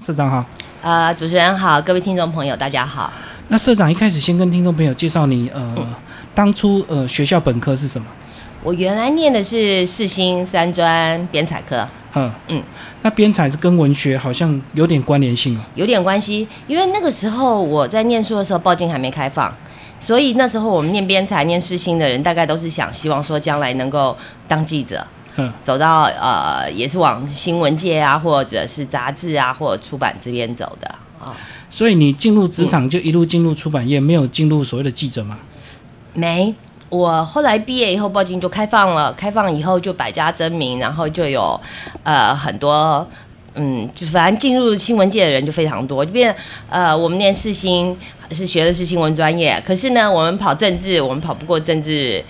社长好，呃，主持人好，各位听众朋友，大家好。那社长一开始先跟听众朋友介绍你，呃，当初呃学校本科是什么？我原来念的是世新三专编采科，嗯嗯，那编采是跟文学好像有点关联性哦。有点关系，因为那个时候我在念书的时候，报经还没开放，所以那时候我们念编采、念世新的人，大概都是想希望说将来能够当记者，嗯，走到呃也是往新闻界啊，或者是杂志啊，或者出版这边走的啊。所以你进入职场就一路进入出版业，没有进入所谓的记者吗？没，我后来毕业以后，报警就开放了，开放以后就百家争鸣，然后就有呃很多。嗯，就反正进入新闻界的人就非常多，就变呃，我们念世新是学的是新闻专业，可是呢，我们跑政治，我们跑不过政治，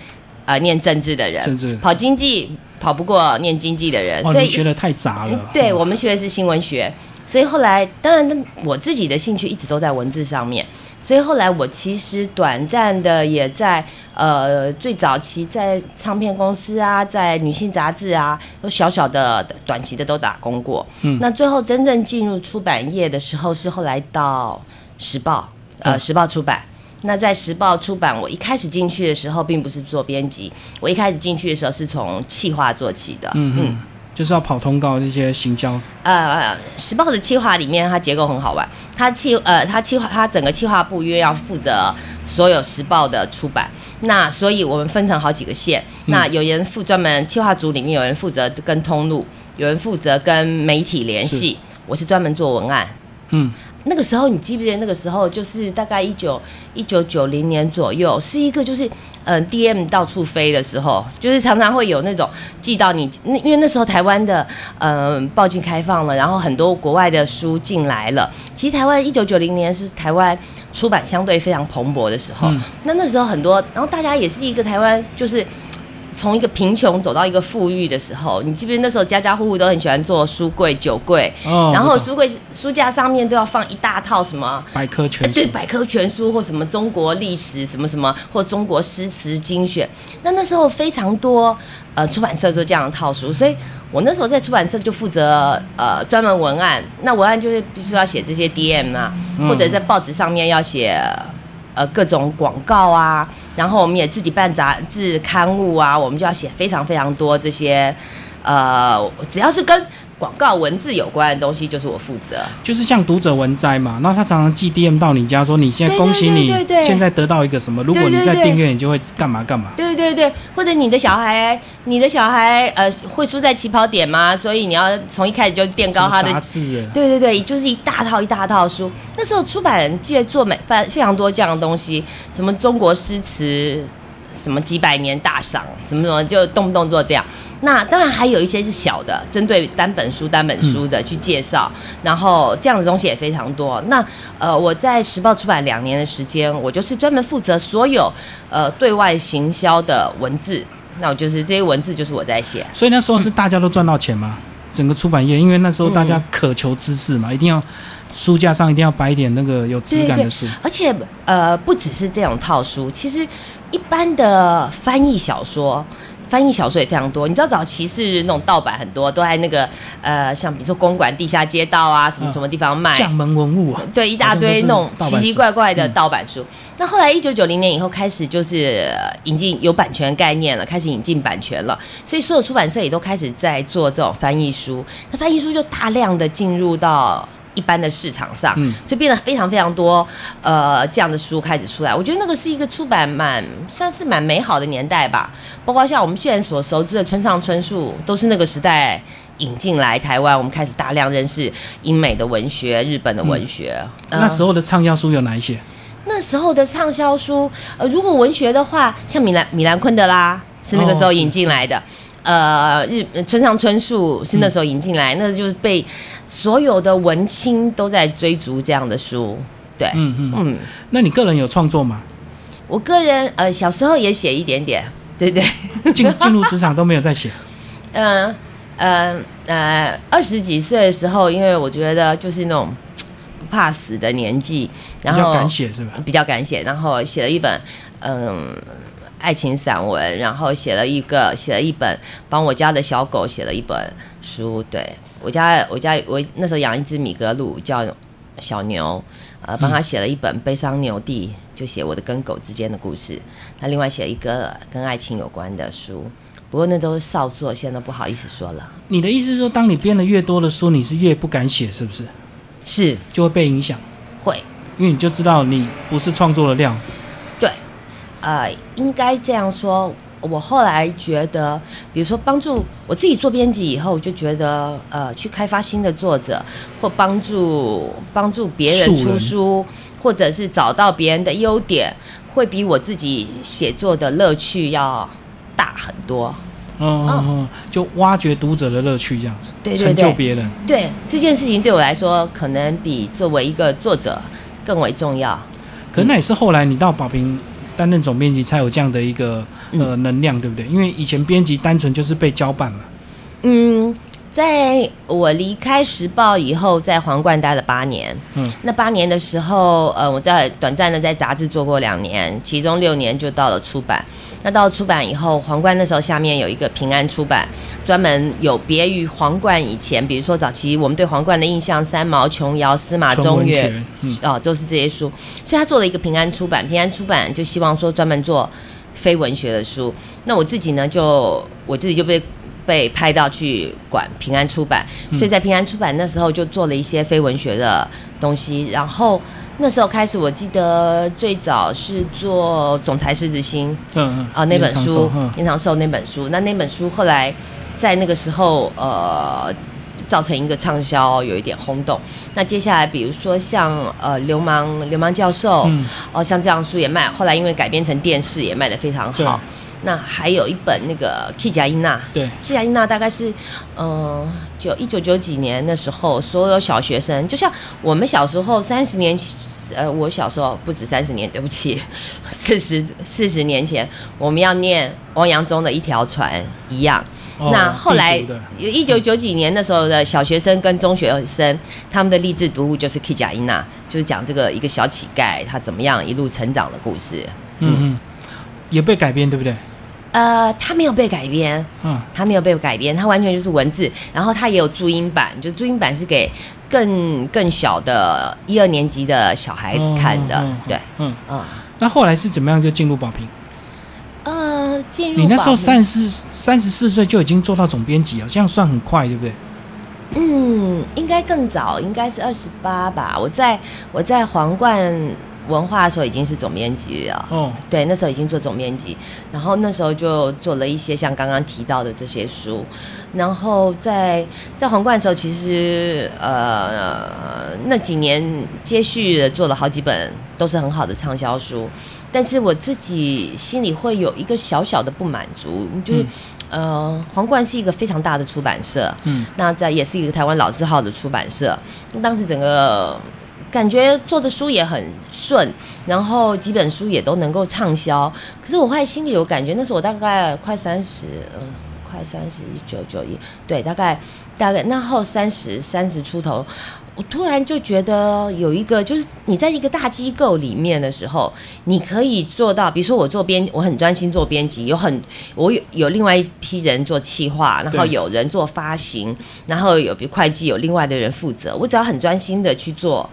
呃，念政治的人，政治跑经济跑不过念经济的人，哦，所以学的太杂了。对哦我们学的是新闻学，所以后来当然我自己的兴趣一直都在文字上面，所以后来我其实短暂的也在呃最早期在唱片公司啊，在女性杂志啊，有小小的短期的都打工过。嗯那最后真正进入出版业的时候，是后来到时报，呃，嗯时报出版。那在时报出版，我一开始进去的时候，并不是做编辑，我一开始进去的时候是从企划做起的。嗯嗯，就是要跑通告这些行销。呃，时报的企划里面，它结构很好玩。它企呃，它企划，它整个企划部因为要负责所有时报的出版，那所以我们分成好几个线。那有人负专门企划组里面有人负责跟通路，有人负责跟媒体联系。我是专门做文案。嗯，那个时候你记不记得？那个时候就是大概一九一九九零年左右，是一个就是嗯、DM 到处飞的时候，就是常常会有那种寄到你，那因为那时候台湾的嗯、报禁开放了，然后很多国外的书进来了。其实台湾一九九零年是台湾出版相对非常蓬勃的时候，嗯那那时候很多，然后大家也是一个台湾就是。从一个贫穷走到一个富裕的时候，你记不记得那时候家家户户都很喜欢做书柜、酒柜，哦，然后书柜书架上面都要放一大套什么，百科全书对，百科全书或什么中国历史什么什么，或中国诗词精选。那那时候非常多呃出版社做这样的套书，所以我那时候在出版社就负责呃专门文案。那文案就是必须要写这些 DM 啊，嗯或者在报纸上面要写。呃，各种广告啊，然后我们也自己办杂志刊物啊，我们就要写非常非常多这些，呃，只要是跟广告文字有关的东西，就是我负责。就是像读者文摘嘛，然后他常常寄 DM 到你家说，你现在恭喜你现在得到一个什么，如果你再订阅，你就会干嘛干嘛。对对对，或者你的小孩，你的小孩呃会输在起跑点吗？所以你要从一开始就垫高他的什么杂志啊，对对对，就是一大套一大套书。那时候出版界做美非非常多这样的东西，什么中国诗词，什么几百年大赏，什么什么，就动不动做这样。那当然还有一些是小的，针对单本书单本书的去介绍，然后这样的东西也非常多。那呃，我在时报出版两年的时间，我就是专门负责所有呃对外行销的文字。那我就是这些文字就是我在写。所以那时候是大家都赚到钱嘛，整个出版业，因为那时候大嗯家渴求知识嘛，一定要书架上一定要摆一点那个有质感的书。而且呃，不只是这种套书，其实一般的翻译小说。翻译小说也非常多，你知道早期是那种盗版很多，都在那个呃，像比如说公馆地下街道啊，什么嗯什么地方卖，将门文物啊，对，一大堆那种奇奇怪怪的嗯盗版书。那后来一九九零年以后开始就是呃引进有版权概念了，开始引进版权了，所以所有出版社也都开始在做这种翻译书。那翻译书就大量的进入到。一般的市场上，嗯所以变得非常非常多，呃，这样的书开始出来。我觉得那个是一个出版蛮算是蛮美好的年代吧。包括像我们现在所熟知的村上春树，都是那个时代引进来台湾，我们开始大量认识英美的文学、日本的文学。呃那时候的畅销书有哪一些？那时候的畅销书，呃，如果文学的话，像米兰米兰昆德拉是那个时候引进来的，呃，日呃村上春树是那时候引进来，那就是被所有的文青都在追逐这样的书。对，嗯嗯，嗯，那你个人有创作吗？我个人呃小时候也写一点点，对对，进进入职场都没有在写。嗯 呃呃，二十几岁的时候，因为我觉得就是那种不怕死的年纪，然后比较敢写是吧？比较敢写，然后写了一本嗯爱情散文，然后写了一个写了一本帮我家的小狗写了一本书，对，我家我家我那时候养一只米格鲁叫小牛，呃，帮他写了一本《悲伤牛弟》，就写我的跟狗之间的故事。他另外写了一个跟爱情有关的书，不过那都是少作，现在都不好意思说了。你的意思是说，当你编的越多的书，你是越不敢写，是不是？是就会被影响，会，因为你就知道你不是创作的料。对，呃，应该这样说。我后来觉得，比如说帮助我自己做编辑以后，我就觉得呃，去开发新的作者，或帮助帮助别人出书，或者是找到别人的优点，会比我自己写作的乐趣要大很多。嗯嗯嗯，就挖掘读者的乐趣这样子，对成就别人。对这件事情对我来说，可能比作为一个作者更为重要。可那也是后来你到宝平。担任总编辑才有这样的一个呃能量，对不对？因为以前编辑单纯就是被交办嘛。嗯，在我离开时报以后，在皇冠待了八年。嗯，那八年的时候，呃，我在短暂的在杂志做过两年，其中六年就到了出版。那到出版以后，皇冠那时候下面有一个平安出版，专门有别于皇冠以前，比如说早期我们对皇冠的印象，三毛、琼瑶、司马中原，哦，都是这些书。所以他做了一个平安出版，平安出版就希望说专门做非文学的书。那我自己呢，就我自己就被被派到去管平安出版，所以在平安出版那时候就做了一些非文学的东西，然后。那时候开始，我记得最早是做《总裁狮子心》，嗯嗯，啊那本书，延长寿那本书。那那本书后来在那个时候，呃，造成一个畅销，有一点轰动。那接下来，比如说像呃《流氓流氓教授》，哦像这样书也卖，后来因为改编成电视也卖得非常好。那还有一本那个《K 加伊娜》，对，《K 加伊娜》大概是，嗯，九一九九几年的时候，所有小学生，就像我们小时候三十年，呃，我小时候不止三十年，对不起，四十四十年前，我们要念汪洋中的一条船一样。那后来有一九九几年的时候的小学生跟中学生，他们的励志读物就是《K 加伊娜》，就是讲这个一个小乞丐他怎么样一路成长的故事。嗯嗯，也被改编，对不对？呃，它没有被改编，嗯，它没有被改编，它完全就是文字，然后它也有注音版，就注音版是给更更小的一二年级的小孩子看的，对，嗯嗯。那后来是怎么样就进入宝平？呃，进入你那时候三十三十四岁就已经做到总编辑了，这样算很快，对不对？嗯，应该更早，应该是二十八吧。我在我在皇冠。文化的时候已经是总编辑了，哦，对，那时候已经做总编辑，然后那时候就做了一些像刚刚提到的这些书，然后在在皇冠的时候，其实呃那几年接续的做了好几本都是很好的畅销书，但是我自己心里会有一个小小的不满足，就是呃皇冠是一个非常大的出版社，嗯，那在也是一个台湾老字号的出版社，当时整个。感觉做的书也很顺，然后几本书也都能够畅销。可是我会心里有感觉，那时候我大概快三十，嗯，快三十一九九一，对，大概大概那后三十三十出头，我突然就觉得有一个，就是你在一个大机构里面的时候，你可以做到，比如说我做编，我很专心做编辑，有很我有有另外一批人做企划，然后有人做发行，然后有比如会计有另外的人负责，我只要很专心的去做。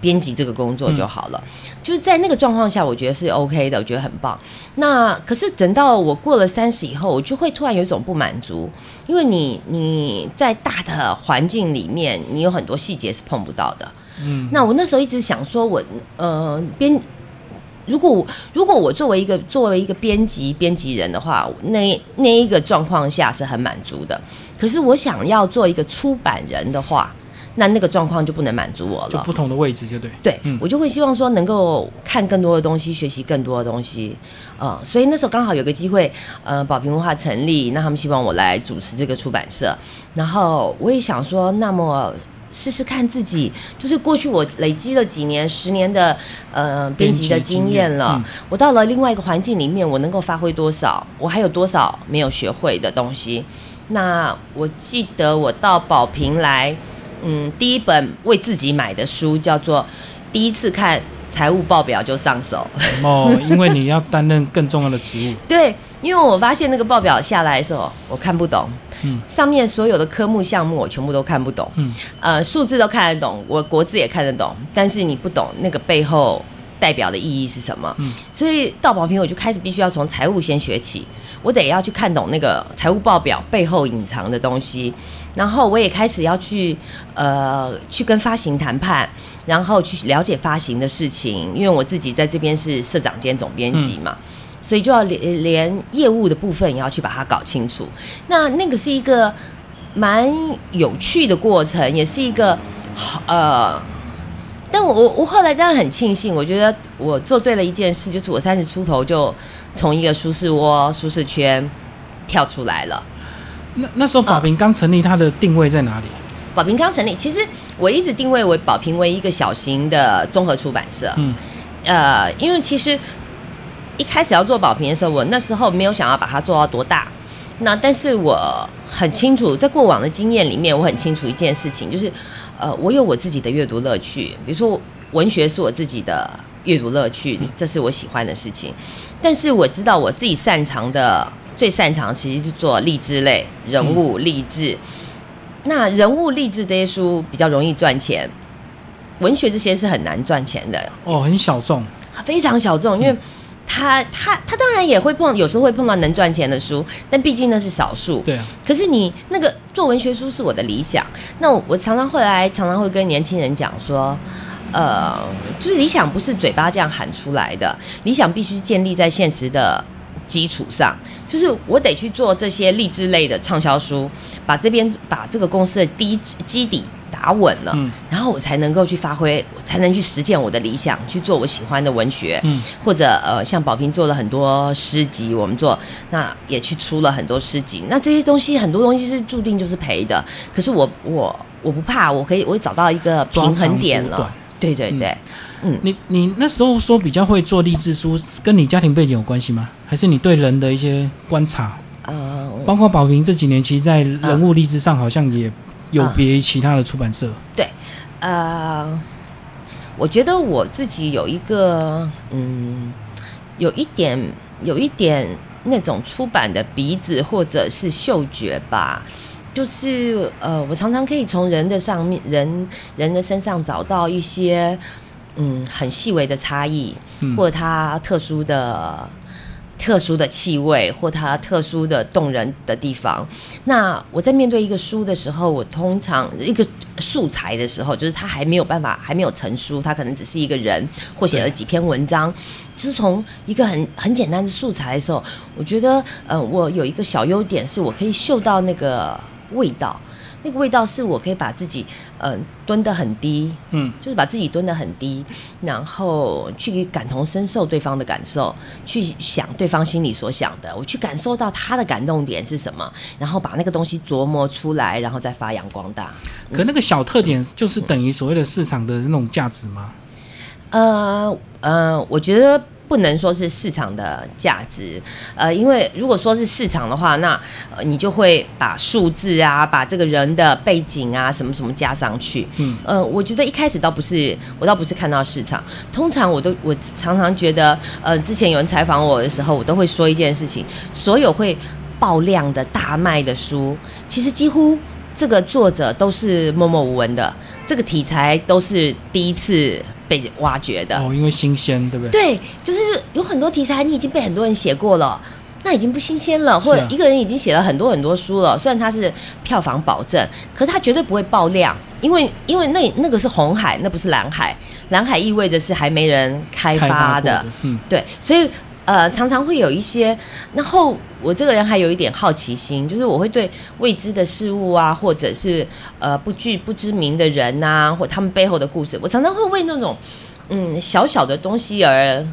编辑这个工作就好了，就是在那个状况下，我觉得是 OK 的，我觉得很棒。那可是等到我过了三十以后，我就会突然有一种不满足，因为你你在大的环境里面，你有很多细节是碰不到的。嗯，那我那时候一直想说，我呃编，如果如果我作为一个作为一个编辑编辑人的话，那那一个状况下是很满足的。可是我想要做一个出版人的话。那那个状况就不能满足我了，就不同的位置就对。对，我就会希望说能够看更多的东西，学习更多的东西，呃，所以那时候刚好有个机会，呃，宝平文化成立，那他们希望我来主持这个出版社，然后我也想说，那么试试看自己，就是过去我累积了几年、十年的呃编辑的经验了，我到了另外一个环境里面，我能够发挥多少？我还有多少没有学会的东西？那我记得我到宝平来。嗯，第一本为自己买的书叫做《第一次看财务报表就上手》哦，因为你要担任更重要的职务。对，因为我发现那个报表下来的时候，我看不懂，嗯。上面所有的科目项目我全部都看不懂，嗯。呃，数字都看得懂，我国字也看得懂，但是你不懂那个背后代表的意义是什么。嗯。所以到宝平我就开始必须要从财务先学起，我得要去看懂那个财务报表背后隐藏的东西，然后我也开始要去呃去跟发行谈判，然后去了解发行的事情，因为我自己在这边是社长兼总编辑嘛。所以就要连连业务的部分也要去把它搞清楚。那那个是一个蛮有趣的过程，也是一个好呃。但我我我后来当然很庆幸，我觉得我做对了一件事，就是我三十出头就从一个舒适窝、舒适圈跳出来了。那那时候宝平刚成立，它的定位在哪里？宝平刚成立，其实我一直定位为宝平为一个小型的综合出版社。嗯呃，因为其实一开始要做宝瓶的时候，我那时候没有想要把它做到多大。那但是我很清楚，在过往的经验里面，我很清楚一件事情，就是呃，我有我自己的阅读乐趣，比如说文学是我自己的阅读乐趣，这是我喜欢的事情。但是我知道我自己擅长的，最擅长其实是做励志类、人物励志。那人物励志这些书比较容易赚钱，文学这些是很难赚钱的。哦，很小众。非常小众，因为他他他当然也会碰，有时候会碰到能赚钱的书，但毕竟那是少数。对啊，可是你那个做文学书是我的理想，那我我常常后来常常会跟年轻人讲说，呃，就是理想不是嘴巴这样喊出来的，理想必须建立在现实的基础上，就是我得去做这些励志类的畅销书，把这边把这个公司的低基底打稳了，嗯。然后我才能够去发挥，我才能去实践我的理想，去做我喜欢的文学，嗯。或者呃，像宝平做了很多诗集，我们做那也去出了很多诗集，那这些东西很多东西是注定就是赔的，可是我我我不怕，我可以我会找到一个平衡点了。对对对，嗯你你那时候说比较会做励志书，跟你家庭背景有关系吗？还是你对人的一些观察？呃，包括宝平这几年，其实在人物励志上好像也有别于其他的出版社。对呃，我觉得我自己有一个，嗯，有一点，有一点那种出版的鼻子或者是嗅觉吧，就是呃，我常常可以从人的上面，人人的身上找到一些，嗯，很细微的差异，嗯或者它特殊的。特殊的气味或它特殊的动人的地方。那我在面对一个书的时候，我通常一个素材的时候，就是它还没有办法，还没有成书，它可能只是一个人或写了几篇文章，就是从一个很很简单的素材的时候，我觉得，呃，我有一个小优点是我可以嗅到那个味道。那个味道是我可以把自己，嗯、蹲得很低，嗯，就是把自己蹲得很低，然后去感同身受对方的感受，去想对方心里所想的，我去感受到他的感动点是什么，然后把那个东西琢磨出来，然后再发扬光大。可那个小特点就是等于所谓的市场的那种价值吗？呃呃，我觉得不能说是市场的价值，呃，因为如果说是市场的话，那、呃、你就会把数字啊，把这个人的背景啊，什么什么加上去。嗯，呃，我觉得一开始倒不是，我倒不是看到市场，通常我都我常常觉得，呃，之前有人采访我的时候，我都会说一件事情，所有会爆量的大卖的书，其实几乎这个作者都是默默无闻的，这个题材都是第一次被挖掘的。哦，因为新鲜，对不对？对，就是有很多题材你已经被很多人写过了。那已经不新鲜了，或者一个人已经写了很多很多书了。虽然他是票房保证，可是他绝对不会爆量，因为因为那那个是红海，那不是蓝海。蓝海意味着是还没人开开发的发的，，嗯，对，所以呃，常常会有一些。然后我这个人还有一点好奇心，就是我会对未知的事物啊，或者是呃不具不知名的人呐、或他们背后的故事，我常常会为那种嗯小小的东西而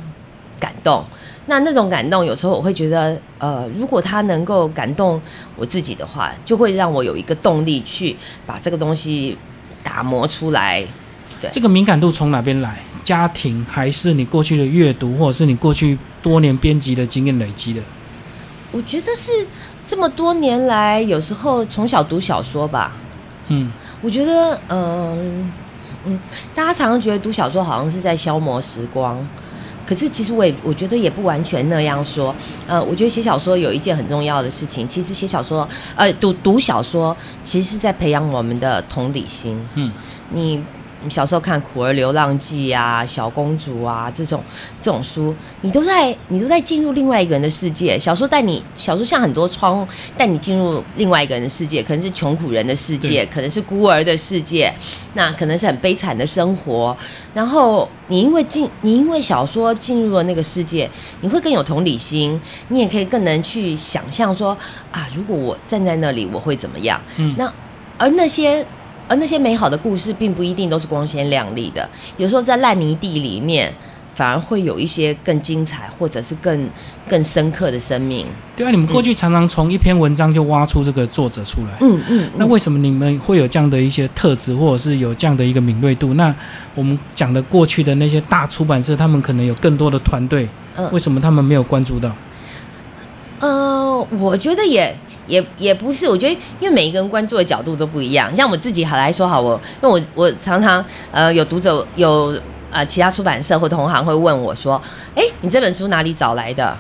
感动。那那种感动，有时候我会觉得，呃，如果他能够感动我自己的话，就会让我有一个动力去把这个东西打磨出来。对这个敏感度从哪边来？家庭还是你过去的阅读，或者是你过去多年编辑的经验累积的？我觉得是这么多年来，有时候从小读小说吧，嗯，我觉得，嗯嗯，大家常常觉得读小说好像是在消磨时光，可是其实我也我觉得也不完全那样说。呃，我觉得写小说有一件很重要的事情，其实写小说，呃，读读小说，其实是在培养我们的同理心。嗯，你。小时候看《苦儿流浪记》啊，《小公主》啊，这种这种书，你都在你都在进入另外一个人的世界。小说带你，小说像很多窗带你进入另外一个人的世界，可能是穷苦人的世界，可能是孤儿的世界，那可能是很悲惨的生活。然后你因为进，你因为小说进入了那个世界，你会更有同理心，你也可以更能去想象说啊，如果我站在那里，我会怎么样？嗯，那而那些。而那些美好的故事，并不一定都是光鲜亮丽的。有时候在烂泥地里面，反而会有一些更精彩，或者是更更深刻的生命。对啊，你们过去常常从一篇文章就挖出这个作者出来。嗯嗯。那为什么你们会有这样的一些特质，或者是有这样的一个敏锐度？那我们讲的过去的那些大出版社，他们可能有更多的团队，为什么他们没有关注到？呃，我觉得也。也也不是，我觉得因为每一个人关注的角度都不一样。像我自己好来说好，我因为我我常常呃有读者有呃其他出版社或同行会问我说，哎，你这本书哪里找来的？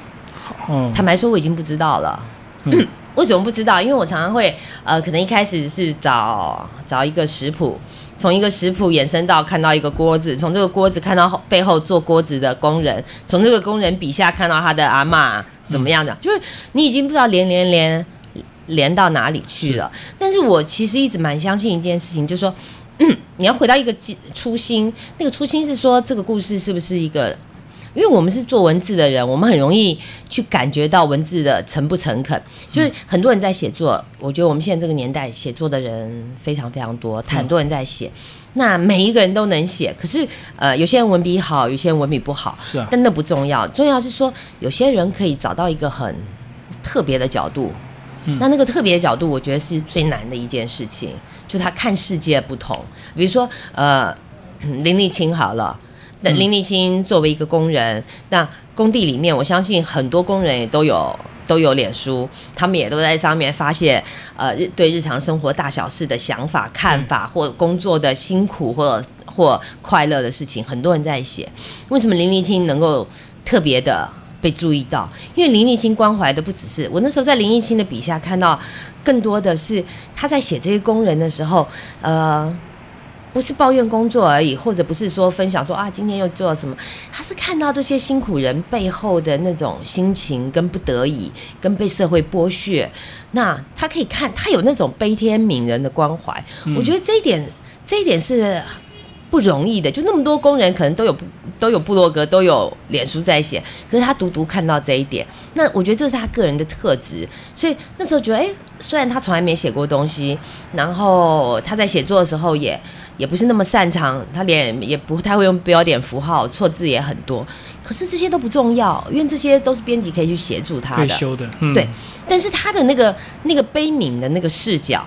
嗯，坦白说我已经不知道了。为什么不知道？因为我常常会呃可能一开始是找找一个食谱，从一个食谱延伸到看到一个锅子，从这个锅子看到背后做锅子的工人，从这个工人笔下看到他的阿妈怎么样的，就是你已经不知道连连连。连到哪里去了？但是我其实一直蛮相信一件事情，就是说，你要回到一个初心。那个初心是说，这个故事是不是一个？因为我们是做文字的人，我们很容易去感觉到文字的诚不诚恳。就是很多人在写作，我觉得我们现在这个年代写作的人非常非常多，很多人在写。那每一个人都能写，可是呃，有些人文笔好，有些人文笔不好。是啊，但那不重要，重要是说，有些人可以找到一个很特别的角度。那那个特别角度，我觉得是最难的一件事情，就他看世界不同。比如说，呃，林立清好了，那林立清作为一个工人，那工地里面，我相信很多工人也都有都有脸书，他们也都在上面发泄，呃，日对日常生活大小事的想法、看法，或工作的辛苦或或快乐的事情，很多人在写。为什么林立清能够特别的？被注意到，因为林立清关怀的不只是我那时候在林立清的笔下看到，更多的是他在写这些工人的时候，呃，不是抱怨工作而已，或者不是说分享说啊今天又做了什么，他是看到这些辛苦人背后的那种心情跟不得已，跟被社会剥削，那他可以看他有那种悲天悯人的关怀，我觉得这一点，这一点是。不容易的，就那么多工人，可能都有都有部落格，都有脸书在写，可是他独独看到这一点，那我觉得这是他个人的特质，所以那时候觉得，哎，虽然他从来没写过东西，然后他在写作的时候也也不是那么擅长，他连也不太会用标点符号，错字也很多，可是这些都不重要，因为这些都是编辑可以去协助他的，修的，对，但是他的那个那个悲悯的那个视角。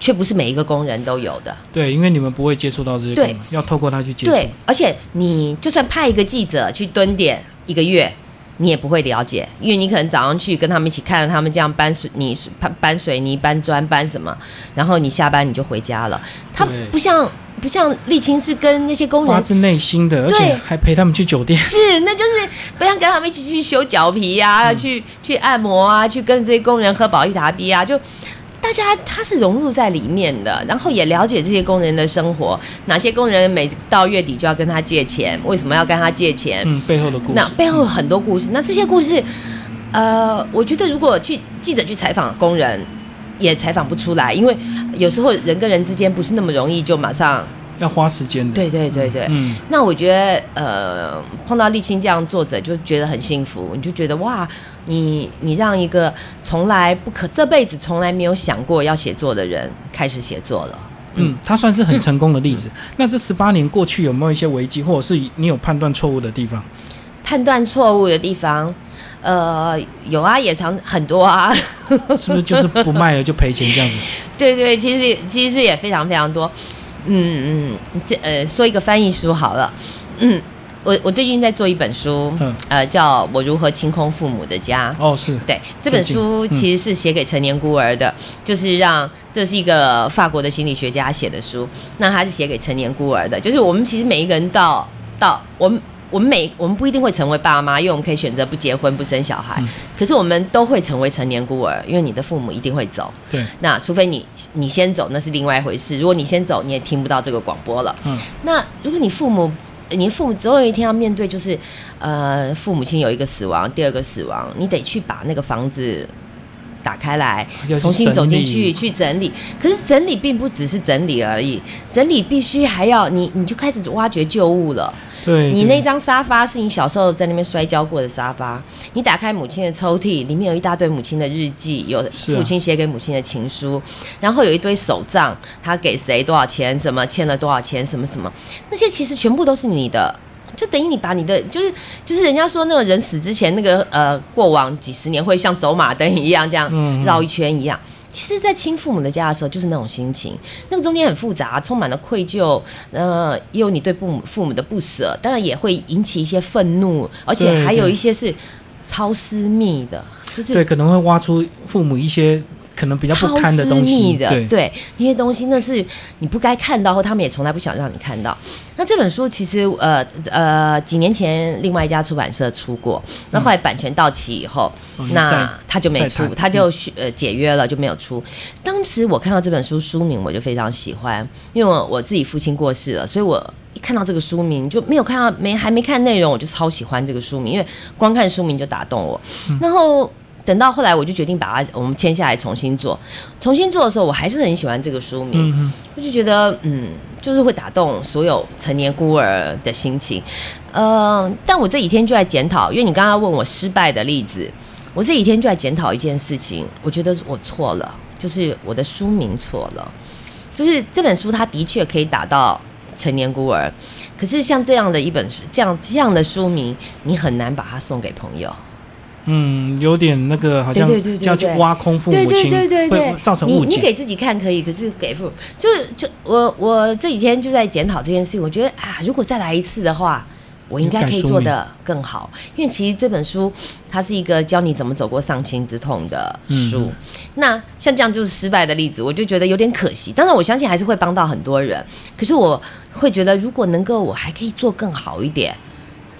却不是每一个工人都有的。对，因为你们不会接触到这些工人，要透过他去接触。对，而且你就算派一个记者去蹲点一个月，你也不会了解，因为你可能早上去跟他们一起看着他们这样搬水泥、搬搬水泥、搬砖、搬什么，然后你下班你就回家了。他不像不像沥青是跟那些工人发自内心的，而且还陪他们去酒店。是，那就是不像跟他们一起去修脚皮呀，去去按摩啊，去跟这些工人喝保益达 B 啊，就。大家他是融入在里面的，然后也了解这些工人的生活。哪些工人每到月底就要跟他借钱？为什么要跟他借钱？嗯，背后的故事。那背后有很多故事。那这些故事，呃，我觉得如果去记者去采访工人，也采访不出来，因为有时候人跟人之间不是那么容易就马上。要花时间的，对对对对，嗯，那我觉得，呃，碰到沥青这样作者，就觉得很幸福。你就觉得哇，你你让一个从来不可这辈子从来没有想过要写作的人开始写作了，嗯，他算是很成功的例子。那这十八年过去，有没有一些危机，或者是你有判断错误的地方？判断错误的地方，呃，有啊，也常很多啊，是不是就是不卖了就赔钱这样子？对对，其实其实也非常非常多。嗯嗯，这呃说一个翻译书好了，嗯，我我最近在做一本书，嗯，呃，叫我如何清空父母的家。哦，是。对，这本书其实是写给成年孤儿的，就是让这是一个法国的心理学家写的书，那他是写给成年孤儿的，就是我们其实每一个人到到我们我们每我们不一定会成为爸妈，因为我们可以选择不结婚不生小孩。可是我们都会成为成年孤儿，因为你的父母一定会走。对。那除非你你先走，那是另外一回事。如果你先走，你也听不到这个广播了。嗯。那如果你父母，你父母总有一天要面对，就是呃，父母亲有一个死亡，第二个死亡，你得去把那个房子。打开来，重新走进去去整理。可是整理并不只是整理而已，整理必须还要你，你就开始挖掘旧物了。对，你那张沙发是你小时候在那边摔跤过的沙发。你打开母亲的抽屉，里面有一大堆母亲的日记，有父亲写给母亲的情书，然后有一堆手账，他给谁多少钱，什么欠了多少钱，什么什么，那些其实全部都是你的。就等于你把你的就是就是人家说那个人死之前那个呃过往几十年会像走马灯一样这样绕一圈一样，其实，在亲父母的家的时候就是那种心情，那个中间很复杂，充满了愧疚，呃，也有你对父母父母的不舍，当然也会引起一些愤怒，而且还有一些是超私密的，就是对可能会挖出父母一些。可能比较不堪的东西，对那些东西，那是你不该看到，或他们也从来不想让你看到。那这本书其实，呃呃，几年前另外一家出版社出过，那后来版权到期以后，那他就没出，他就呃解约了，就没有出。当时我看到这本书书名，我就非常喜欢，因为我我自己父亲过世了，所以我一看到这个书名就没有看到没还没看内容，我就超喜欢这个书名，因为光看书名就打动我，然后。等到后来，我就决定把它我们签下来重新做。重新做的时候，我还是很喜欢这个书名，我就觉得嗯，就是会打动所有成年孤儿的心情。呃，但我这几天就在检讨，因为你刚刚问我失败的例子，我这几天就在检讨一件事情。我觉得我错了，就是我的书名错了。就是这本书，它的确可以打到成年孤儿，可是像这样的一本书，这样这样的书名，你很难把它送给朋友。嗯，有点那个，好像要去挖空父母亲，对对对造成误解。你你给自己看可以，可是给父，就是就我我这几天就在检讨这件事情。我觉得啊，如果再来一次的话，我应该可以做的更好。因为其实这本书它是一个教你怎么走过丧亲之痛的书。那像这样就是失败的例子，我就觉得有点可惜。当然，我相信还是会帮到很多人。可是我会觉得，如果能够我还可以做更好一点。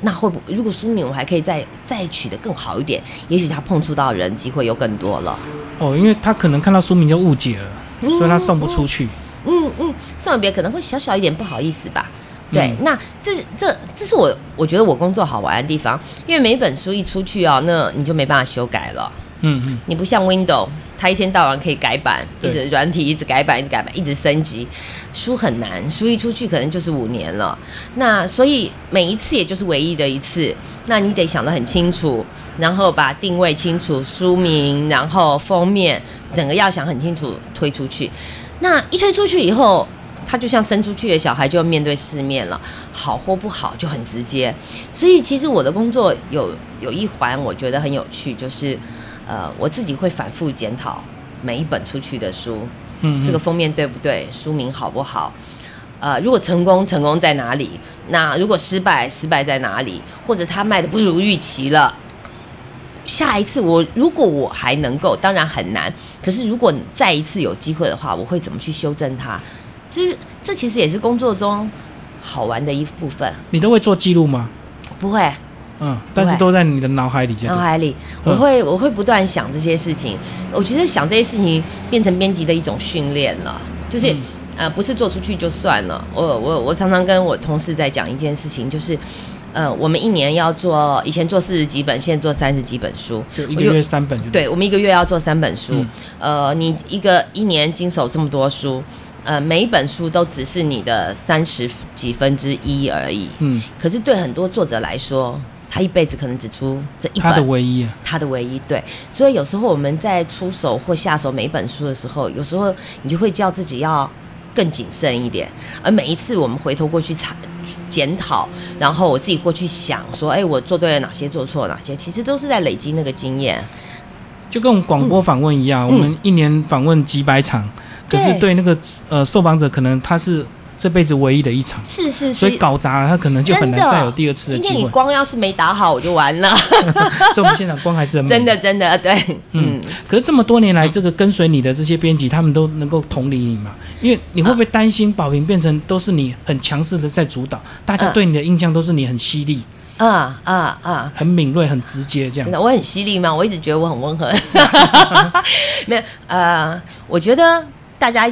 那会不？如果书名我还可以再再取得更好一点，也许他碰触到人机会又更多了。哦，因为他可能看到书名就误解了，所以他送不出去。嗯嗯，送给别人可能会小小一点不好意思吧。对，那这这这是我我觉得我工作好玩的地方，因为每本书一出去哦，那你就没办法修改了。嗯嗯，你不像 Windows，它一天到晚可以改版，一直软体一直改版，一直改版，一直升级。书很难，书一出去可能就是五年了。那所以每一次也就是唯一的一次，那你得想得很清楚，然后把定位清楚，书名，然后封面，整个要想很清楚推出去。那一推出去以后，他就像生出去的小孩，就要面对世面了，好或不好就很直接。所以其实我的工作有有一环我觉得很有趣，就是。呃，我自己会反复检讨每一本出去的书，嗯，这个封面对不对？书名好不好？呃，如果成功，成功在哪里？那如果失败，失败在哪里？或者他卖的不如预期了，下一次我如果我还能够，当然很难。可是如果再一次有机会的话，我会怎么去修正它？其实这其实也是工作中好玩的一部分。你都会做记录吗？不会。嗯，但是都在你的脑海里。脑海里，我会我会不断想这些事情。我觉得想这些事情变成编辑的一种训练了，就是呃，不是做出去就算了。我我我常常跟我同事在讲一件事情，就是呃，我们一年要做，以前做四十几本，现在做三十几本书，就一个月三本。对，我们一个月要做三本书。呃，你一个一年经手这么多书，呃，每一本书都只是你的三十几分之一而已。嗯，可是对很多作者来说。他一辈子可能只出这一本，他的唯一，他的唯一。对，所以有时候我们在出手或下手每一本书的时候，有时候你就会叫自己要更谨慎一点。而每一次我们回头过去查检讨，然后我自己过去想说，哎，我做对了哪些，做错了哪些，其实都是在累积那个经验。就跟我们广播访问一样，我们一年访问几百场，可是对那个呃受访者，可能他是。这辈子唯一的一场，是是是，所以搞砸了，他可能就很难再有第二次的机会。今天你光要是没打好，我就完了。所以我们现场光还是很 真的真的对，嗯。可是这么多年来，这个跟随你的这些编辑，他们都能够同理你嘛？因为你会不会担心宝平变成都是你很强势的在主导，大家对你的印象都是你很犀利？啊啊啊，很敏锐，很直接，这样。真的，我很犀利吗？我一直觉得我很温和。没有，呃，我觉得大家，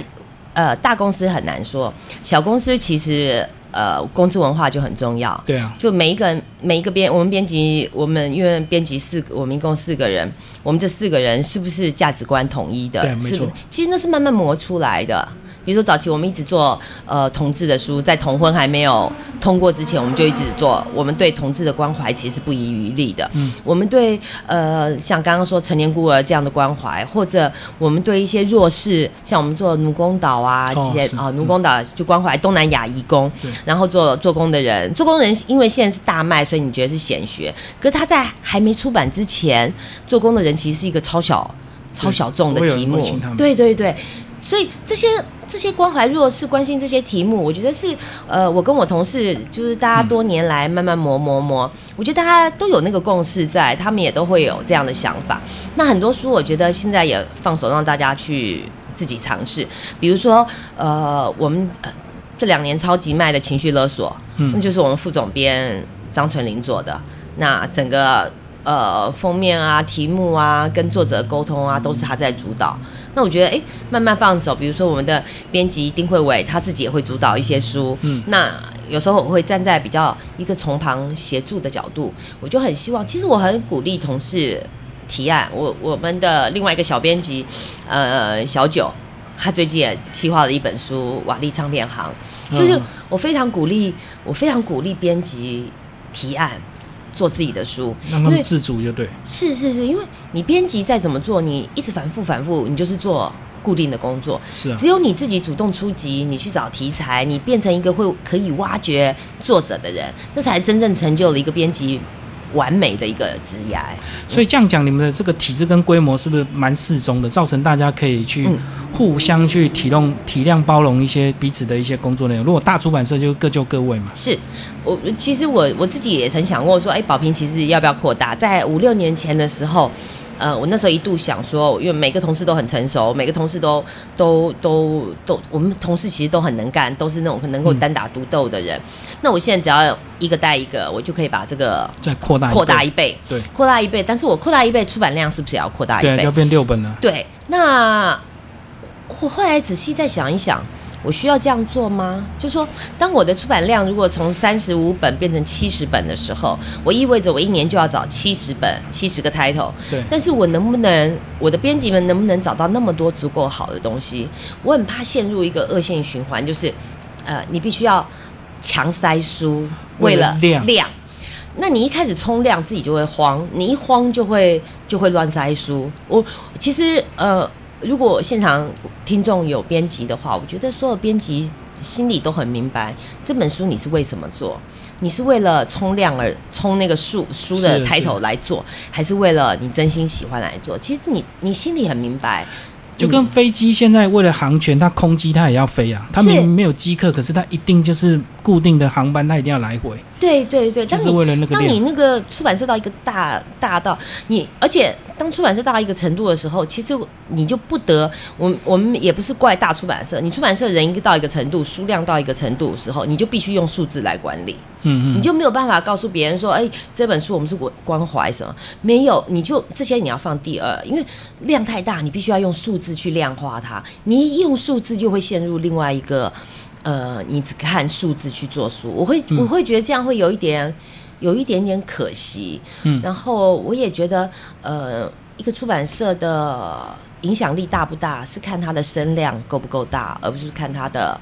呃，大公司很难说，小公司其实。呃，公司文化就很重要。对啊，就每一个人，每一个编，我们编辑，我们因为编辑四，我们一共四个人，我们这四个人是不是价值观统一的？对，没错。其实那是慢慢磨出来的。比如说早期我们一直做呃同志的书，在同婚还没有通过之前，我们就一直做。我们对同志的关怀其实是不遗余力的。嗯，我们对呃像刚刚说成年孤儿这样的关怀，或者我们对一些弱势，像我们做奴工岛啊这些啊奴工岛就关怀东南亚移工，然后做做工的人，做工人因为现在是大卖，所以你觉得是显学。可是他在还没出版之前，做工的人其实是一个超小超小众的题目。对对对，所以这些。这些关怀弱势、关心这些题目，我觉得是呃，我跟我同事就是大家多年来慢慢磨磨磨，我觉得大家都有那个共识在，他们也都会有这样的想法。那很多书，我觉得现在也放手让大家去自己尝试，比如说呃，我们这两年超级卖的情绪勒索，嗯，那就是我们副总编张纯林做的，那整个呃封面啊、题目啊、跟作者沟通啊，都是他在主导。那我觉得，哎，慢慢放手。比如说，我们的编辑丁慧伟，他自己也会主导一些书。嗯，那有时候我会站在比较一个从旁协助的角度，我就很希望。其实我很鼓励同事提案。我我们的另外一个小编辑，呃，小九，他最近也企划了一本书《瓦力唱片行》，就是我非常鼓励，我非常鼓励编辑提案。做自己的书，让他们自主就对。是是是，因为你编辑再怎么做，你一直反复反复，你就是做固定的工作。是啊，只有你自己主动出击，你去找题材，你变成一个会可以挖掘作者的人，那才真正成就了一个编辑完美的一个职业。所以这样讲，你们的这个体制跟规模是不是蛮适中的，造成大家可以去。互相去体谅、体谅、包容一些彼此的一些工作内容。如果大出版社就各就各位嘛。是我其实我我自己也曾想过说，哎，宝平其实要不要扩大？在五六年前的时候，呃，我那时候一度想说，因为每个同事都很成熟，每个同事都都都都，我们同事其实都很能干，都是那种能够单打独斗的人。那我现在只要一个带一个，我就可以把这个再扩大扩大一倍，对，扩大一倍。但是我扩大一倍，出版量是不是也要扩大一倍？要变六本了。对，那。我后来仔细再想一想，我需要这样做吗？就说，当我的出版量如果从三十五本变成七十本的时候，我意味着我一年就要找七十本、七十个 title。对。但是我能不能，我的编辑们能不能找到那么多足够好的东西？我很怕陷入一个恶性循环，就是，呃，你必须要强塞书，为了量。量。那你一开始冲量，自己就会慌，你一慌就会就会乱塞书。我其实呃。如果现场听众有编辑的话，我觉得所有编辑心里都很明白，这本书你是为什么做？你是为了冲量而冲那个书书的抬头来做，还是为了你真心喜欢来做？其实你你心里很明白。就跟飞机现在为了航权，它空机它也要飞啊。它明明没有机客，可是它一定就是固定的航班，它一定要来回。对对对，就是为了那个。当你那个出版社到一个大大到你，而且当出版社到一个程度的时候，其实你就不得，我我们也不是怪大出版社，你出版社人一个到一个程度，数量到一个程度的时候，你就必须用数字来管理。嗯嗯，你就没有办法告诉别人说，哎，这本书我们是关关怀什么？没有，你就这些你要放第二，因为量太大，你必须要用数字去量化它。你一用数字就会陷入另外一个，呃，你只看数字去做书，我会我会觉得这样会有一点有一点点可惜。嗯，然后我也觉得，呃，一个出版社的影响力大不大，是看它的声量够不够大，而不是看它的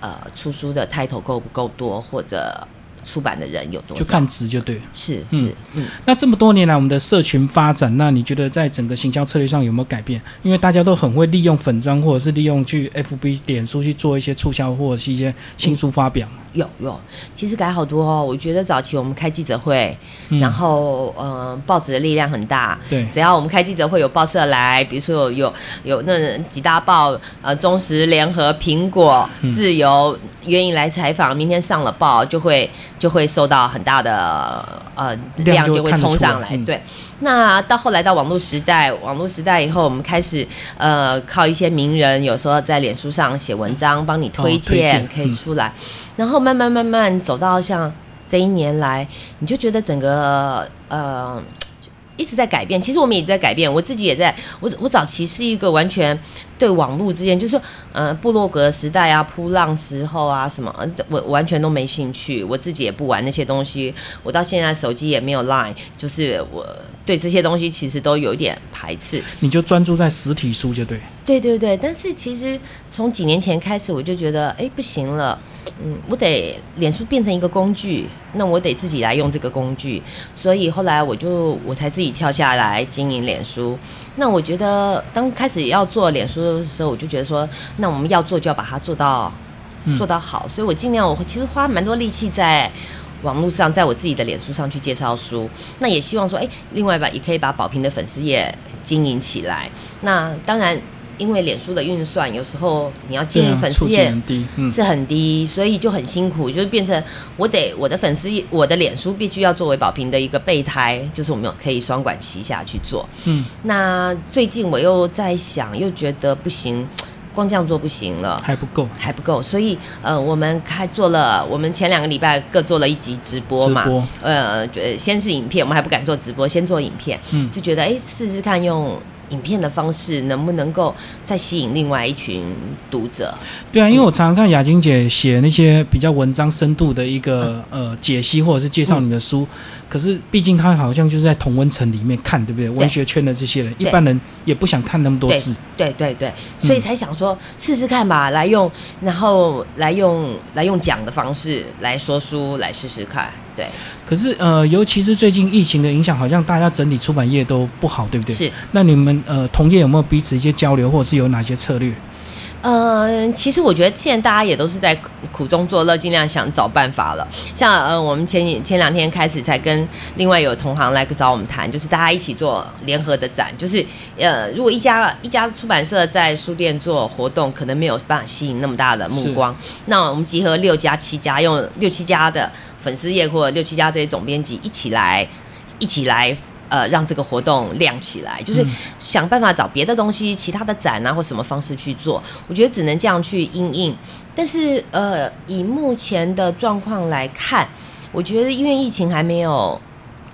呃出书的 title 够不够多或者。出版的人有多少？就看值就对了。是是嗯。那这么多年来，我们的社群发展，那你觉得在整个行销策略上有没有改变？因为大家都很会利用粉章，或者是利用去 FB 点书去做一些促销，或者是一些新书发表。有有，其实改好多哦。我觉得早期我们开记者会，然后呃，报纸的力量很大。对，只要我们开记者会，有报社来，比如说有有有那几大报，呃，中时、联合、苹果、自由，愿意来采访，明天上了报，就会就会受到很大的呃量，就会冲上来。对。那到后来到网络时代，网络时代以后，我们开始呃靠一些名人，有时候在脸书上写文章，帮你推荐可以出来，然后慢慢慢慢走到像这一年来，你就觉得整个呃。一直在改变，其实我们也在改变。我自己也在，我我早期是一个完全对网络之间，就是说，呃，部落格时代啊，扑浪时候啊，什么，我完全都没兴趣。我自己也不玩那些东西。我到现在手机也没有 Line，就是我对这些东西其实都有一点排斥。你就专注在实体书就对。对对对，但是其实从几年前开始，我就觉得，哎，不行了。嗯，我得脸书变成一个工具，那我得自己来用这个工具，所以后来我就我才自己跳下来经营脸书。那我觉得当开始要做脸书的时候，我就觉得说，那我们要做就要把它做到做到好，所以我尽量我其实花蛮多力气在网络上，在我自己的脸书上去介绍书。那也希望说，哎，另外吧，也可以把宝平的粉丝页经营起来。那当然。因为脸书的运算有时候你要经营粉丝页是很低，所以就很辛苦，就是变成我得我的粉丝，我的脸书必须要作为宝平的一个备胎，就是我们可以双管齐下去做。嗯，那最近我又在想，又觉得不行，光这样做不行了，还不够，还不够，所以呃，我们开做了，我们前两个礼拜各做了一集直播嘛，呃，先是影片，我们还不敢做直播，先做影片，嗯，就觉得哎，试试看用。影片的方式能不能够再吸引另外一群读者？对啊，因为我常常看雅晶姐写那些比较文章深度的一个呃解析或者是介绍你的书，可是毕竟她好像就是在同温层里面看，对不对？文学圈的这些人，一般人也不想看那么多字。对对对，所以才想说试试看吧，来用然后来用来用讲的方式来说书，来试试看。对，可是呃，尤其是最近疫情的影响，好像大家整体出版业都不好，对不对？是。那你们呃，同业有没有彼此一些交流，或者是有哪些策略？呃，其实我觉得现在大家也都是在苦中作乐，尽量想找办法了。像呃，我们前前两天开始才跟另外有同行来找我们谈，就是大家一起做联合的展。就是呃，如果一家一家出版社在书店做活动，可能没有办法吸引那么大的目光。那我们集合六家七家，用六七家的粉丝页或者六七家这些总编辑一起来，一起来。呃，让这个活动亮起来，就是想办法找别的东西，其他的展啊，或什么方式去做。我觉得只能这样去应应。但是，呃，以目前的状况来看，我觉得因为疫情还没有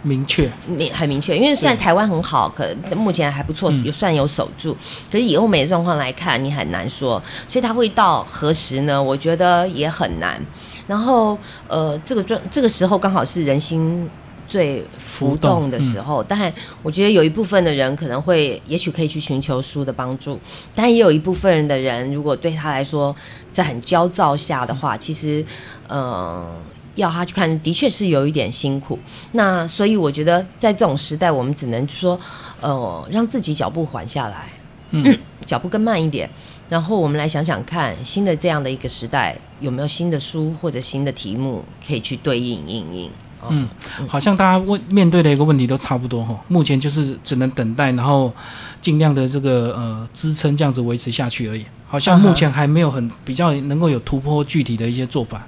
明确，明很明确。因为虽然台湾很好，可目前还不错，也算有守住。可是以欧美的状况来看，你很难说。所以它会到何时呢？我觉得也很难。然后，呃，这个状这个时候刚好是人心。最浮动的时候，但我觉得有一部分的人可能会，也许可以去寻求书的帮助，但也有一部分人的人，如果对他来说在很焦躁下的话，其实，呃，要他去看，的确是有一点辛苦。那所以我觉得，在这种时代，我们只能说，呃，让自己脚步缓下来，嗯，脚步更慢一点，然后我们来想想看，新的这样的一个时代，有没有新的书或者新的题目可以去对应应应。嗯，好像大家问面对的一个问题都差不多哈，目前就是只能等待，然后尽量的这个呃支撑这样子维持下去而已。好像目前还没有很比较能够有突破具体的一些做法，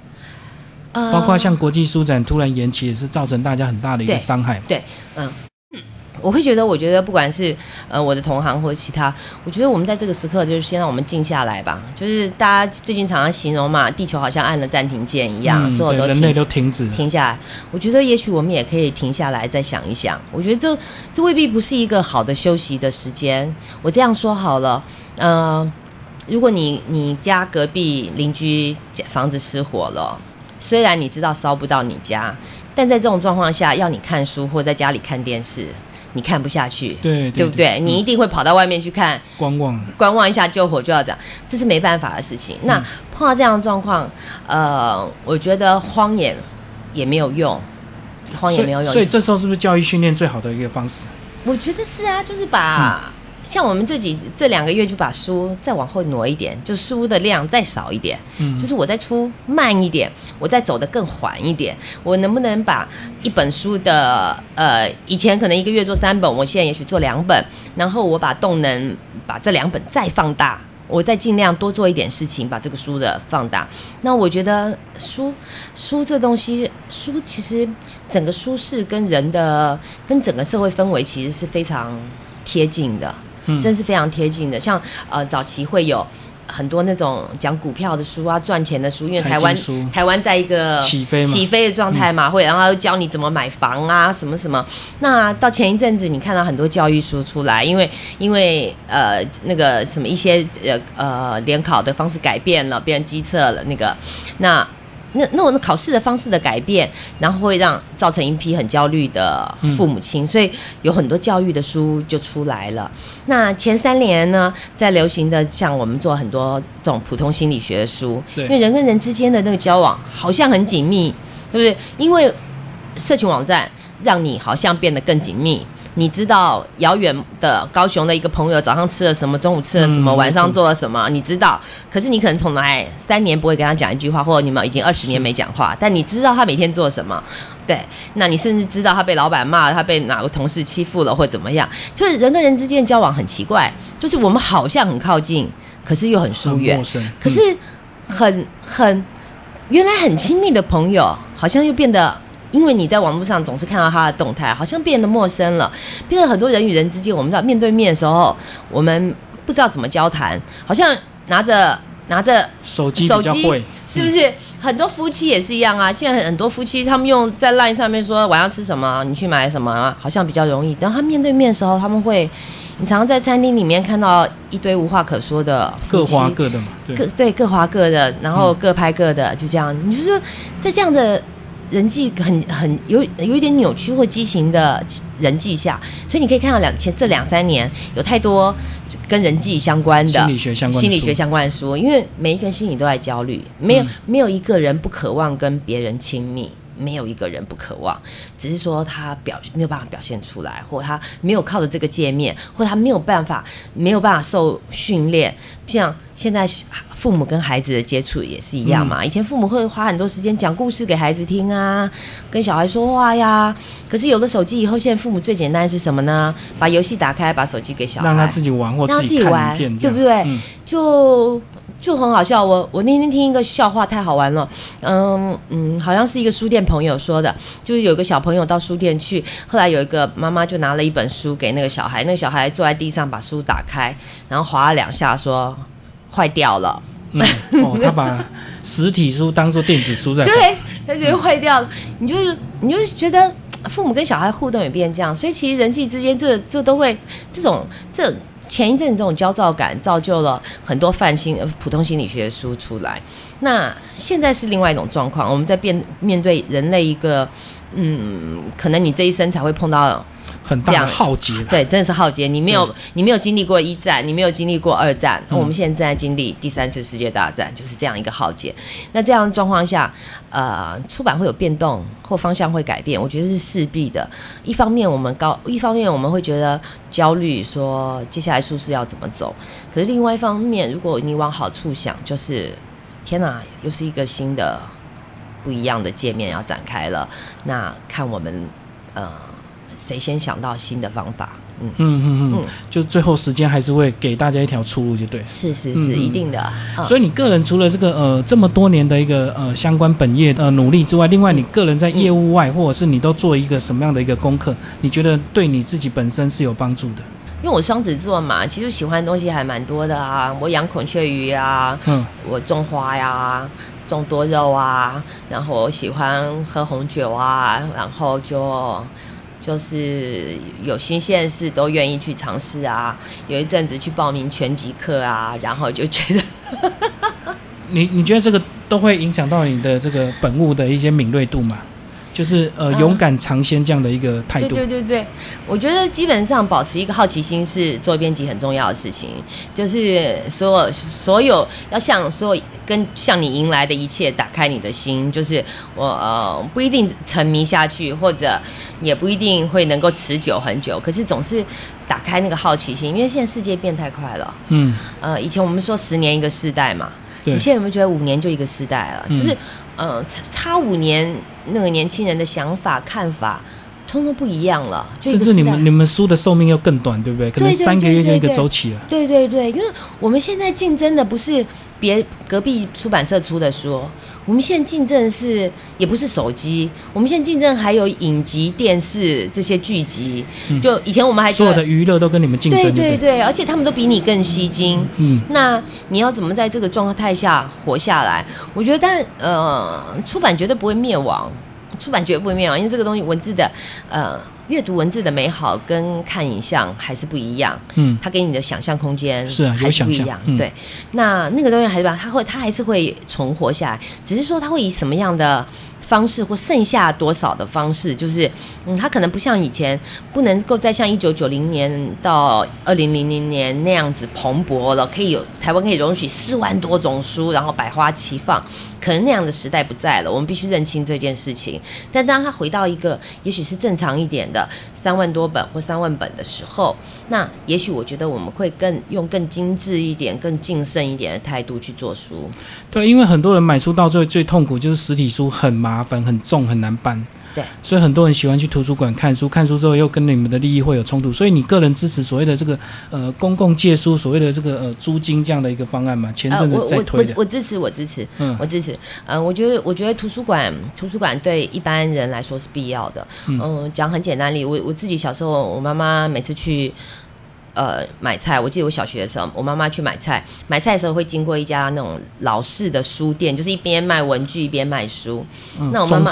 包括像国际书展突然延期，也是造成大家很大的一个伤害。对，嗯。我会觉得，我觉得不管是呃我的同行或者其他，我觉得我们在这个时刻就是先让我们静下来吧。就是大家最近常常形容嘛，地球好像按了暂停键一样，所有都人类都停止停下来。我觉得也许我们也可以停下来再想一想。我觉得这这未必不是一个好的休息的时间。我这样说好了，呃，如果你你家隔壁邻居房子失火了，虽然你知道烧不到你家，但在这种状况下，要你看书或在家里看电视。你看不下去，对对不对？你一定会跑到外面去看，观望，观望一下救火就要这样，这是没办法的事情。那碰到这样的状况，呃，我觉得荒野也没有用，荒野没有用。所以这时候是不是教育训练最好的一个方式？我觉得是啊，就是把。像我们自己这两个月就把书再往后挪一点，就书的量再少一点，嗯，就是我再出慢一点，我再走得更缓一点。我能不能把一本书的呃，以前可能一个月做三本，我现在也许做两本，然后我把动能把这两本再放大，我再尽量多做一点事情，把这个书的放大。那我觉得书书这东西，书其实整个舒适跟人的跟整个社会氛围其实是非常贴近的。真是非常贴近的，像呃早期会有很多那种讲股票的书啊，赚钱的书，因为台湾台湾在一个起飞起飞的状态嘛，会然后教你怎么买房啊，什么什么。那到前一阵子，你看到很多教育书出来，因为因为呃那个什么一些呃呃联考的方式改变了，变成机测了，那个。那。那那我考试的方式的改变，然后会让造成一批很焦虑的父母亲，所以有很多教育的书就出来了。那前三年呢，在流行的像我们做很多这种普通心理学的书，因为人跟人之间的那个交往好像很紧密，对不对？因为社群网站让你好像变得更紧密。你知道遥远的高雄的一个朋友早上吃了什么，中午吃了什么，嗯晚上做了什么，你知道。可是你可能从来三年不会跟他讲一句话，或者你们已经二十年没讲话，但你知道他每天做什么。对，那你甚至知道他被老板骂，他被哪个同事欺负了，或怎么样。就是人跟人之间的交往很奇怪，就是我们好像很靠近，可是又很疏远很陌。生，可是很很原来很亲密的朋友，好像又变得，因为你在网络上总是看到他的动态，好像变得陌生了。变得很多人与人之间，我们知道面对面的时候，我们不知道怎么交谈，好像拿着拿着手机手机是不是？很多夫妻也是一样啊。现在很多夫妻他们用在 LINE 上面说晚上吃什么，你去买什么啊，好像比较容易。等他面对面的时候，他们会，你常常在餐厅里面看到一堆无话可说的夫各，花各的嘛，对各，对各花各的，然后各拍各的，就这样。你就说在这样的人际很很有有一点扭曲或畸形的人际下，所以你可以看到两前这两三年有太多跟人际相关的心理学相关的书心理学相关的书，因为每一个人心里都在焦虑，没有、嗯没有一个人不渴望跟别人亲密。没有一个人不渴望，只是说他表没有办法表现出来，或他没有靠着这个界面，或他没有办法没有办法受训练。像现在父母跟孩子的接触也是一样嘛，以前父母会花很多时间讲故事给孩子听啊，跟小孩说话呀。可是有了手机以后，现在父母最简单的是什么呢？把游戏打开，把手机给小孩，让他自己玩或让他自己玩，对不对？嗯就就很好笑。我我那天听一个笑话，太好玩了。嗯嗯，好像是一个书店朋友说的，就是有一个小朋友到书店去，后来有一个妈妈就拿了一本书给那个小孩，那个小孩坐在地上把书打开，然后划了两下说坏掉了。嗯，哦，他把实体书当做电子书在看，对，他觉得坏掉了，你就是你就是觉得父母跟小孩互动也变这样，所以其实人际之间这这都会这种这前一阵这种焦躁感，造就了很多泛心普通心理学书出来。那现在是另外一种状况，我们在变面对人类一个嗯，可能你这一生才会碰到很大浩劫，对，真的是浩劫。你没有，你没有经历过一战，你没有经历过二战，那嗯我们现在正在经历第三次世界大战，就是这样一个浩劫。那这样的状况下，呃，出版会有变动或方向会改变，我觉得是势必的。一方面我们高，一方面我们会觉得焦虑，说接下来书是要怎么走。可是另外一方面，如果你往好处想，就是天哪，又是一个新的不一样的界面要展开了。那看我们呃谁先想到新的方法，嗯。嗯嗯嗯嗯，就最后时间还是会给大家一条出路，就对。是是嗯是，一定的。嗯所以你个人除了这个呃这么多年的一个呃相关本业呃努力之外，另外你个人在业务外，或者是你都做一个什么样的一个功课？你觉得对你自己本身是有帮助的？因为我双子座嘛，其实喜欢的东西还蛮多的啊。我养孔雀鱼啊，嗯，我种花呀，种多肉啊，然后我喜欢喝红酒啊，然后就就是有新鲜事都愿意去尝试啊。有一阵子去报名拳击课啊，然后就觉得 你你觉得这个都会影响到你的这个本物的一些敏锐度吗？就是呃嗯勇敢尝鲜这样的一个态度。对对对，我觉得基本上保持一个好奇心是做编辑很重要的事情。就是所有所有要向所有跟向你迎来的一切打开你的心，就是我呃不一定沉迷下去，或者也不一定会能够持久很久，可是总是打开那个好奇心，因为现在世界变太快了。嗯，呃，以前我们说十年一个世代嘛，对你现在有没有觉得五年就一个世代了？嗯就是，呃，差差五年，那个年轻人的想法、看法，通通不一样了。甚至你们你们书的寿命要更短，对不对？可能三个月就一个周期了。对对对，因为我们现在竞争的不是别隔壁出版社出的书，我们现在竞争是也不是手机，我们现在竞争还有影集、电视这些剧集。就以前我们还所有的娱乐都跟你们竞争，对对对，而且他们都比你更吸睛。嗯，那你要怎么在这个状态下活下来？我觉得，但呃，出版绝对不会灭亡，出版绝对不会灭亡，因为这个东西文字的呃。阅读文字的美好跟看影像还是不一样，嗯，它给你的想象空间是啊，还是不一样，对。那那个东西还是吧，它会，它还是会存活下来，只是说它会以什么样的。方式或剩下多少的方式，就是嗯，它可能不像以前，不能够再像一九九零年到二零零零年那样子蓬勃了，可以有台湾可以容许四万多种书，然后百花齐放，可能那样的时代不在了，我们必须认清这件事情。但当他回到一个也许是正常一点的三万多本或三万本的时候，那也许我觉得我们会更用更精致一点、更谨慎一点的态度去做书。对，因为很多人买书到最后最痛苦就是实体书很麻烦、很重、很难搬。对，所以很多人喜欢去图书馆看书，看书之后又跟你们的利益会有冲突。所以你个人支持所谓的这个呃公共借书，所谓的这个呃租金这样的一个方案嘛？前阵子在推的。我我我支持，我支持，嗯，我支持。嗯，我觉得我觉得图书馆图书馆对一般人来说是必要的。嗯，讲很简单例，我我自己小时候，我妈妈每次去。呃，买菜，我记得我小学的时候，我妈妈去买菜，买菜的时候会经过一家那种老式的书店，就是一边卖文具一边卖书。嗯那我妈妈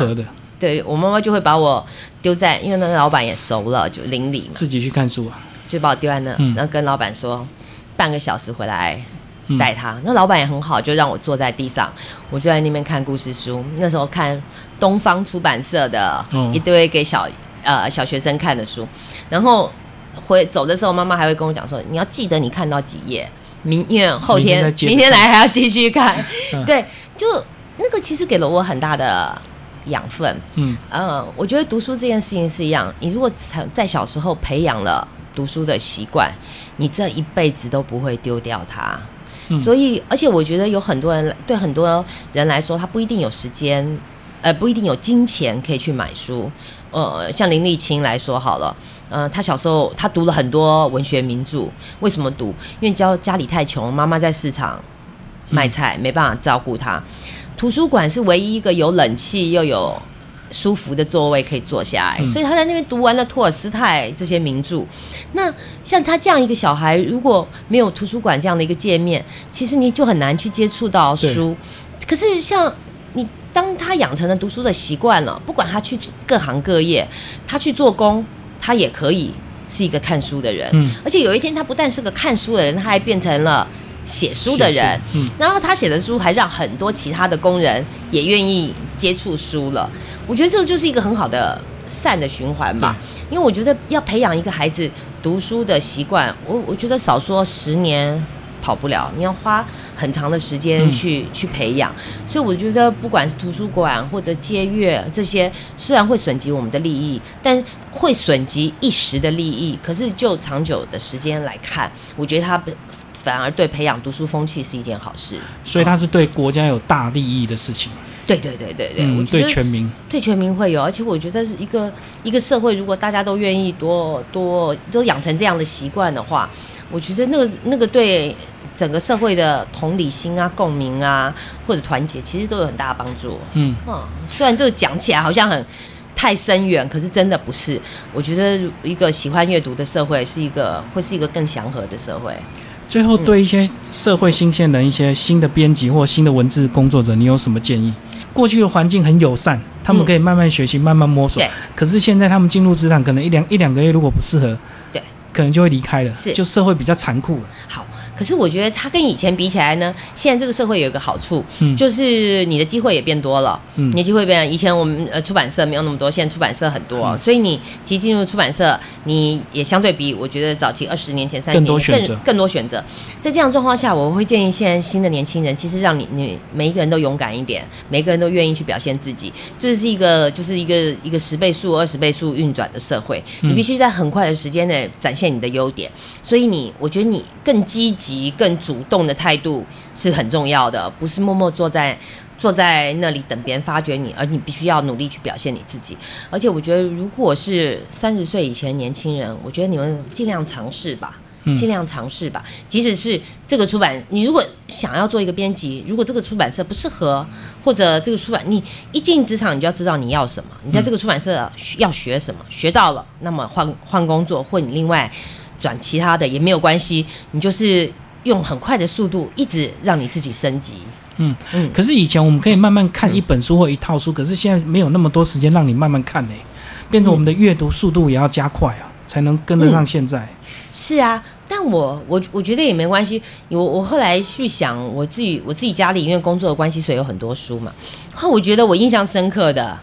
对我妈妈就会把我丢在，因为那个老板也熟了，就邻里嘛，自己去看书啊，就把我丢在那，然后跟老板说半个小时回来带他。那老板也很好，就让我坐在地上，我就在那边看故事书。那时候看东方出版社的一堆给小呃小学生看的书，然后。回走的时候，妈妈还会跟我讲说：“你要记得你看到几页，明因为后天明天来还要继续看。”对，就那个其实给了我很大的养分。嗯，呃，我觉得读书这件事情是一样，你如果在小时候培养了读书的习惯，你这一辈子都不会丢掉它。所以，而且我觉得有很多人对很多人来说，他不一定有时间，呃，不一定有金钱可以去买书。呃，像林立清来说好了。呃，他小时候他读了很多文学名著，为什么读？因为家家里太穷，妈妈在市场卖菜，没办法照顾他。图书馆是唯一一个有冷气又有舒服的座位可以坐下来，所以他在那边读完了托尔斯泰这些名著。那像他这样一个小孩，如果没有图书馆这样的一个界面，其实你就很难去接触到书。可是像你，当他养成了读书的习惯了，不管他去各行各业，他去做工。他也可以是一个看书的人，嗯，而且有一天他不但是个看书的人，他还变成了写书的人，嗯，然后他写的书还让很多其他的工人也愿意接触书了。我觉得这个就是一个很好的善的循环吧，因为我觉得要培养一个孩子读书的习惯，我我觉得少说十年。跑不了，你要花很长的时间去去培养，所以我觉得不管是图书馆或者借阅这些，虽然会损及我们的利益，但会损及一时的利益。可是就长久的时间来看，我觉得它反而对培养读书风气是一件好事。所以它是对国家有大利益的事情。对对对对对，我觉得对全民对全民会有，而且我觉得是一个一个社会，如果大家都愿意多多都养成这样的习惯的话，我觉得那个那个对。整个社会的同理心啊、共鸣啊，或者团结，其实都有很大的帮助。嗯嗯，虽然这个讲起来好像很太深远，可是真的不是。我觉得一个喜欢阅读的社会，是一个会是一个更祥和的社会。最后，对一些社会新鲜人、一些新的编辑或新的文字工作者，你有什么建议？过去的环境很友善，他们可以慢慢学习、慢慢摸索。可是现在他们进入职场，可能一两一两个月，如果不适合，对，可能就会离开了。是，就社会比较残酷。好。可是我觉得它跟以前比起来呢，现在这个社会有一个好处，就是你的机会也变多了。嗯，你的机会变，以前我们呃出版社没有那么多，现在出版社很多，所以你其实进入出版社，你也相对比我觉得早期二十年前、三十年更更多选择。在这样状况下，我会建议现在新的年轻人，其实让你你每一个人都勇敢一点，每个人都愿意去表现自己。这是一个就是一个一个十倍速、二十倍速运转的社会，你必须在很快的时间内展现你的优点。所以你，我觉得你更积极。及更主动的态度是很重要的，不是默默坐在坐在那里等别人发掘你，而你必须要努力去表现你自己。而且我觉得，如果是三十岁以前年轻人，我觉得你们尽量尝试吧，尽量尝试吧。即使是这个出版，你如果想要做一个编辑，如果这个出版社不适合，或者这个出版你一进职场，你就要知道你要什么，你在这个出版社要学什么，学到了，那么换换工作，或你另外转其他的也没有关系，你就是用很快的速度，一直让你自己升级。嗯嗯。可是以前我们可以慢慢看一本书或一套书，可是现在没有那么多时间让你慢慢看呢，变成我们的阅读速度也要加快啊，才能跟得上现在。是啊。但我我我觉得也没关系，我我后来去想，我自己我自己家里因为工作的关系，所以有很多书嘛。后我觉得我印象深刻的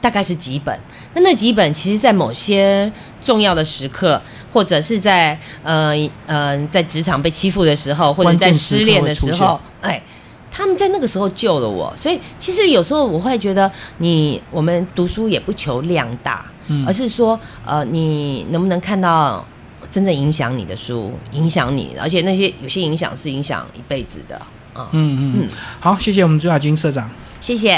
大概是几本，那那几本其实，在某些重要的时刻，或者是在呃呃在职场被欺负的时候，或者在失恋的时候，哎，他们在那个时候救了我。所以其实有时候我会觉得，你我们读书也不求量大，而是说呃，你能不能看到。真正影响你的书，影响你，而且那些有些影响是影响一辈子的啊。嗯嗯嗯，好，谢谢我们朱亚军社长，谢谢。